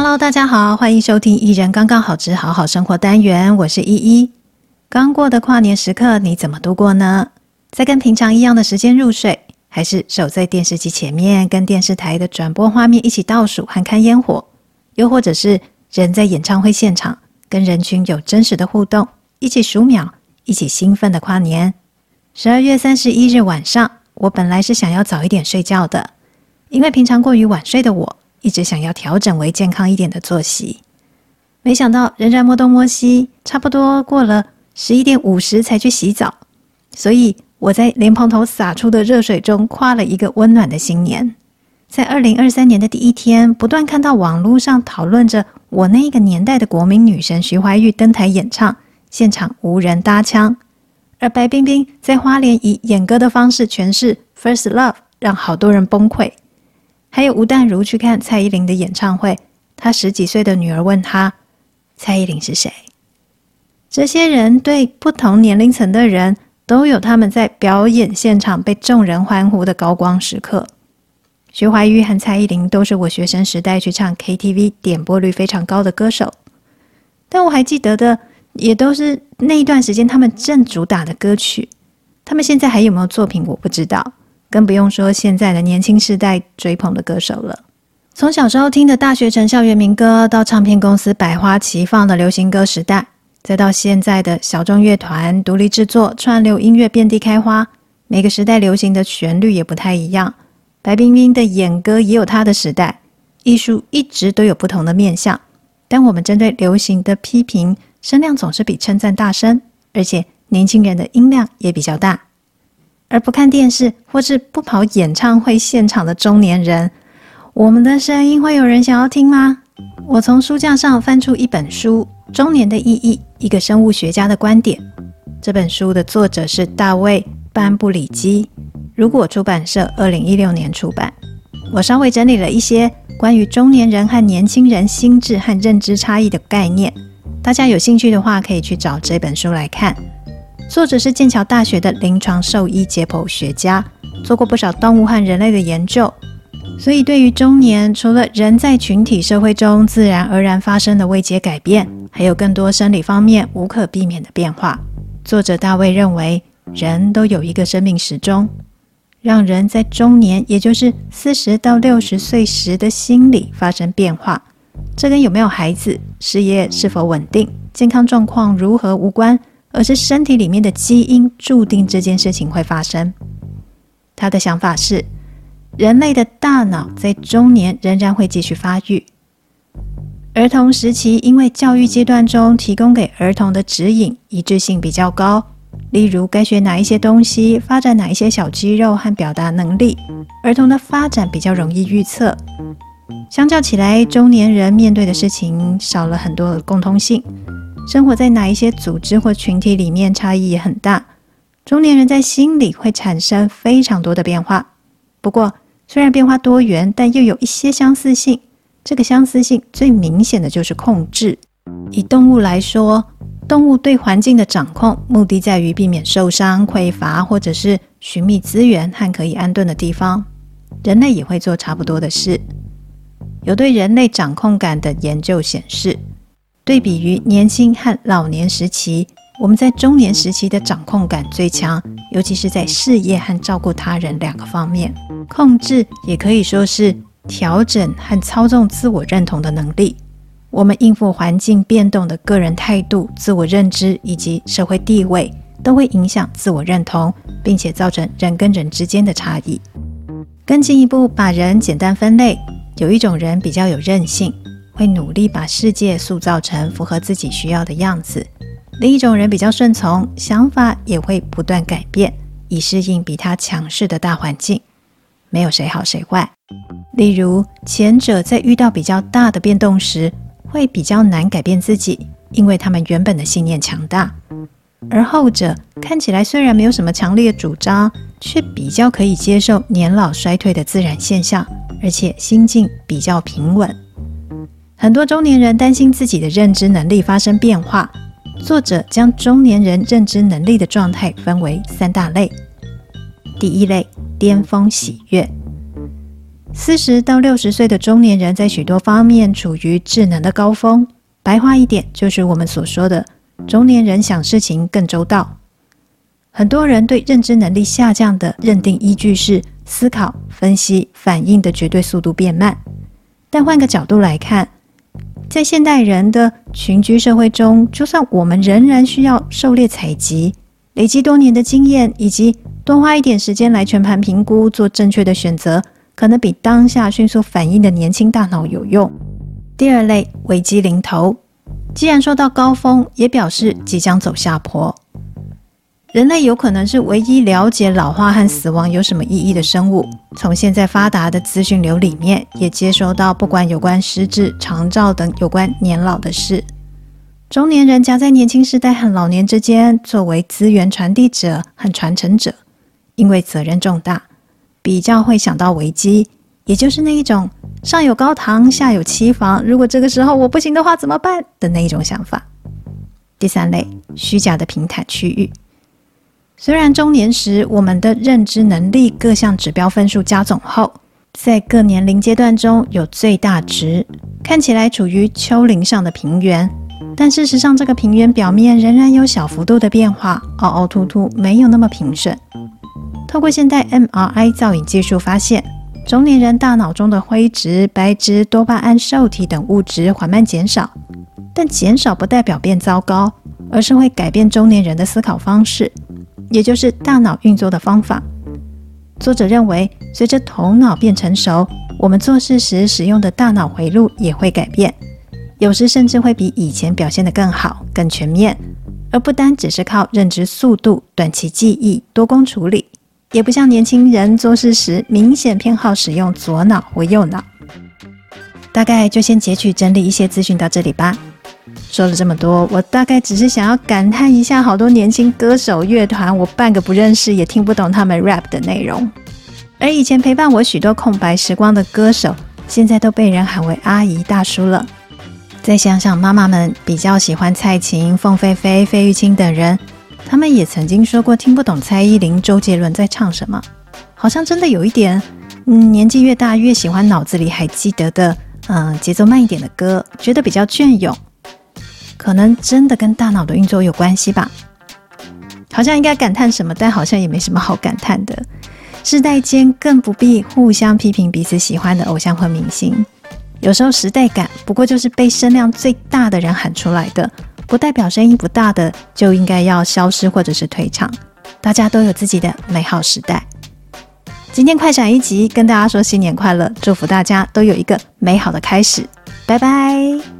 好，欢迎收听《一人刚刚好之好好生活》单元，我是依依。刚过的跨年时刻，你怎么度过呢？在跟平常一样的时间入睡，还是守在电视机前面，跟电视台的转播画面一起倒数和看烟火？又或者是人在演唱会现场，跟人群有真实的互动，一起数秒，一起兴奋的跨年？十二月三十一日晚上，我本来是想要早一点睡觉的，因为平常过于晚睡的我。一直想要调整为健康一点的作息，没想到仍然摸东摸西，差不多过了十一点五十才去洗澡。所以我在莲蓬头洒出的热水中跨了一个温暖的新年。在二零二三年的第一天，不断看到网络上讨论着我那个年代的国民女神徐怀钰登台演唱，现场无人搭腔，而白冰冰在花莲以演歌的方式诠释《First Love》，让好多人崩溃。还有吴淡如去看蔡依林的演唱会，她十几岁的女儿问她：“蔡依林是谁？”这些人对不同年龄层的人都有他们在表演现场被众人欢呼的高光时刻。徐怀钰和蔡依林都是我学生时代去唱 KTV 点播率非常高的歌手，但我还记得的也都是那一段时间他们正主打的歌曲。他们现在还有没有作品，我不知道。更不用说现在的年轻世代追捧的歌手了。从小时候听的大学城校园民歌，到唱片公司百花齐放的流行歌时代，再到现在的小众乐团、独立制作、串流音乐遍地开花，每个时代流行的旋律也不太一样。白冰冰的演歌也有她的时代，艺术一直都有不同的面向。但我们针对流行的批评，声量总是比称赞大声，而且年轻人的音量也比较大。而不看电视或是不跑演唱会现场的中年人，我们的声音会有人想要听吗？我从书架上翻出一本书《中年的意义》，一个生物学家的观点。这本书的作者是大卫·班布里基，如果出版社二零一六年出版。我稍微整理了一些关于中年人和年轻人心智和认知差异的概念，大家有兴趣的话可以去找这本书来看。作者是剑桥大学的临床兽医解剖学家，做过不少动物和人类的研究，所以对于中年，除了人在群体社会中自然而然发生的未解改变，还有更多生理方面无可避免的变化。作者大卫认为，人都有一个生命时钟，让人在中年，也就是四十到六十岁时的心理发生变化。这跟有没有孩子、事业是否稳定、健康状况如何无关。而是身体里面的基因注定这件事情会发生。他的想法是，人类的大脑在中年仍然会继续发育。儿童时期因为教育阶段中提供给儿童的指引一致性比较高，例如该学哪一些东西，发展哪一些小肌肉和表达能力，儿童的发展比较容易预测。相较起来，中年人面对的事情少了很多的共通性。生活在哪一些组织或群体里面，差异也很大。中年人在心里会产生非常多的变化。不过，虽然变化多元，但又有一些相似性。这个相似性最明显的就是控制。以动物来说，动物对环境的掌控，目的在于避免受伤、匮乏，或者是寻觅资源和可以安顿的地方。人类也会做差不多的事。有对人类掌控感的研究显示。对比于年轻和老年时期，我们在中年时期的掌控感最强，尤其是在事业和照顾他人两个方面。控制也可以说是调整和操纵自我认同的能力。我们应付环境变动的个人态度、自我认知以及社会地位，都会影响自我认同，并且造成人跟人之间的差异。更进一步把人简单分类，有一种人比较有韧性。会努力把世界塑造成符合自己需要的样子。另一种人比较顺从，想法也会不断改变，以适应比他强势的大环境。没有谁好谁坏。例如，前者在遇到比较大的变动时，会比较难改变自己，因为他们原本的信念强大；而后者看起来虽然没有什么强烈的主张，却比较可以接受年老衰退的自然现象，而且心境比较平稳。很多中年人担心自己的认知能力发生变化。作者将中年人认知能力的状态分为三大类。第一类，巅峰喜悦。四十到六十岁的中年人在许多方面处于智能的高峰。白话一点，就是我们所说的中年人想事情更周到。很多人对认知能力下降的认定依据是思考、分析、反应的绝对速度变慢。但换个角度来看，在现代人的群居社会中，就算我们仍然需要狩猎采集，累积多年的经验，以及多花一点时间来全盘评估，做正确的选择，可能比当下迅速反应的年轻大脑有用。第二类，危机临头，既然说到高峰，也表示即将走下坡。人类有可能是唯一了解老化和死亡有什么意义的生物。从现在发达的资讯流里面，也接收到不管有关失智、长照等有关年老的事。中年人夹在年轻时代和老年之间，作为资源传递者和传承者，因为责任重大，比较会想到危机，也就是那一种上有高堂，下有妻房，如果这个时候我不行的话怎么办的那一种想法。第三类，虚假的平坦区域。虽然中年时我们的认知能力各项指标分数加总后，在各年龄阶段中有最大值，看起来处于丘陵上的平原，但事实上这个平原表面仍然有小幅度的变化，凹凹凸凸，没有那么平顺。透过现代 MRI 造影技术发现，中年人大脑中的灰质、白质、多巴胺受体等物质缓慢减少，但减少不代表变糟糕，而是会改变中年人的思考方式。也就是大脑运作的方法。作者认为，随着头脑变成熟，我们做事时使用的大脑回路也会改变，有时甚至会比以前表现得更好、更全面，而不单只是靠认知速度、短期记忆、多工处理，也不像年轻人做事时明显偏好使用左脑或右脑。大概就先截取整理一些资讯到这里吧。说了这么多，我大概只是想要感叹一下，好多年轻歌手乐团，我半个不认识，也听不懂他们 rap 的内容。而以前陪伴我许多空白时光的歌手，现在都被人喊为阿姨大叔了。再想想妈妈们比较喜欢蔡琴、凤飞飞、费玉清等人，他们也曾经说过听不懂蔡依林、周杰伦在唱什么，好像真的有一点，嗯，年纪越大越喜欢脑子里还记得的，嗯，节奏慢一点的歌，觉得比较隽永。可能真的跟大脑的运作有关系吧，好像应该感叹什么，但好像也没什么好感叹的。世代间更不必互相批评彼此喜欢的偶像或明星。有时候时代感不过就是被声量最大的人喊出来的，不代表声音不大的就应该要消失或者是退场。大家都有自己的美好时代。今天快闪一集，跟大家说新年快乐，祝福大家都有一个美好的开始。拜拜。